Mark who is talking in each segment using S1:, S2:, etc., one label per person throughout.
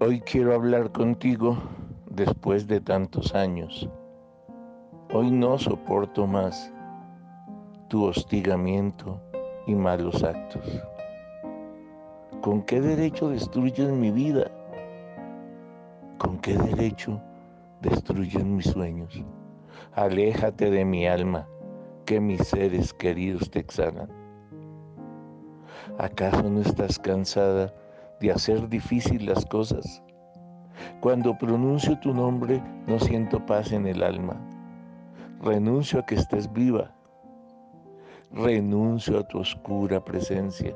S1: Hoy quiero hablar contigo después de tantos años. Hoy no soporto más tu hostigamiento y malos actos. ¿Con qué derecho destruyes mi vida? ¿Con qué derecho destruyes mis sueños? Aléjate de mi alma, que mis seres queridos te exhalan. ¿Acaso no estás cansada de hacer difícil las cosas? Cuando pronuncio tu nombre no siento paz en el alma. Renuncio a que estés viva. Renuncio a tu oscura presencia.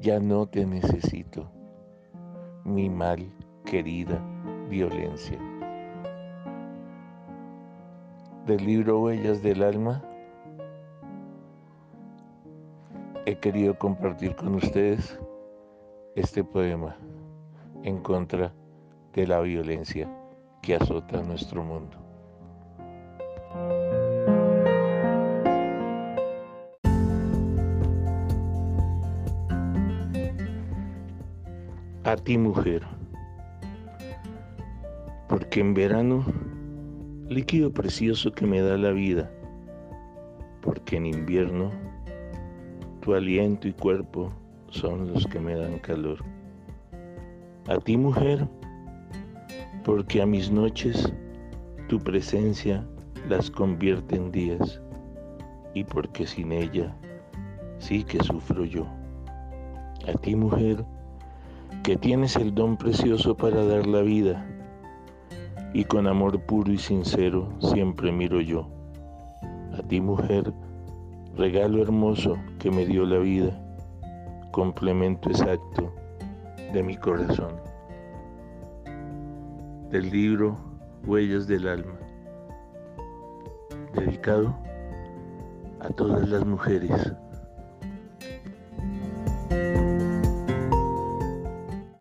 S1: Ya no te necesito. Mi mal querida violencia. Del libro Huellas del Alma he querido compartir con ustedes este poema en contra de la violencia que azota nuestro mundo. A ti mujer, porque en verano, líquido precioso que me da la vida, porque en invierno, tu aliento y cuerpo son los que me dan calor. A ti mujer, porque a mis noches tu presencia las convierte en días y porque sin ella sí que sufro yo. A ti mujer, que tienes el don precioso para dar la vida y con amor puro y sincero siempre miro yo. A ti mujer, regalo hermoso que me dio la vida complemento exacto de mi corazón. Del libro Huellas del Alma, dedicado a todas las mujeres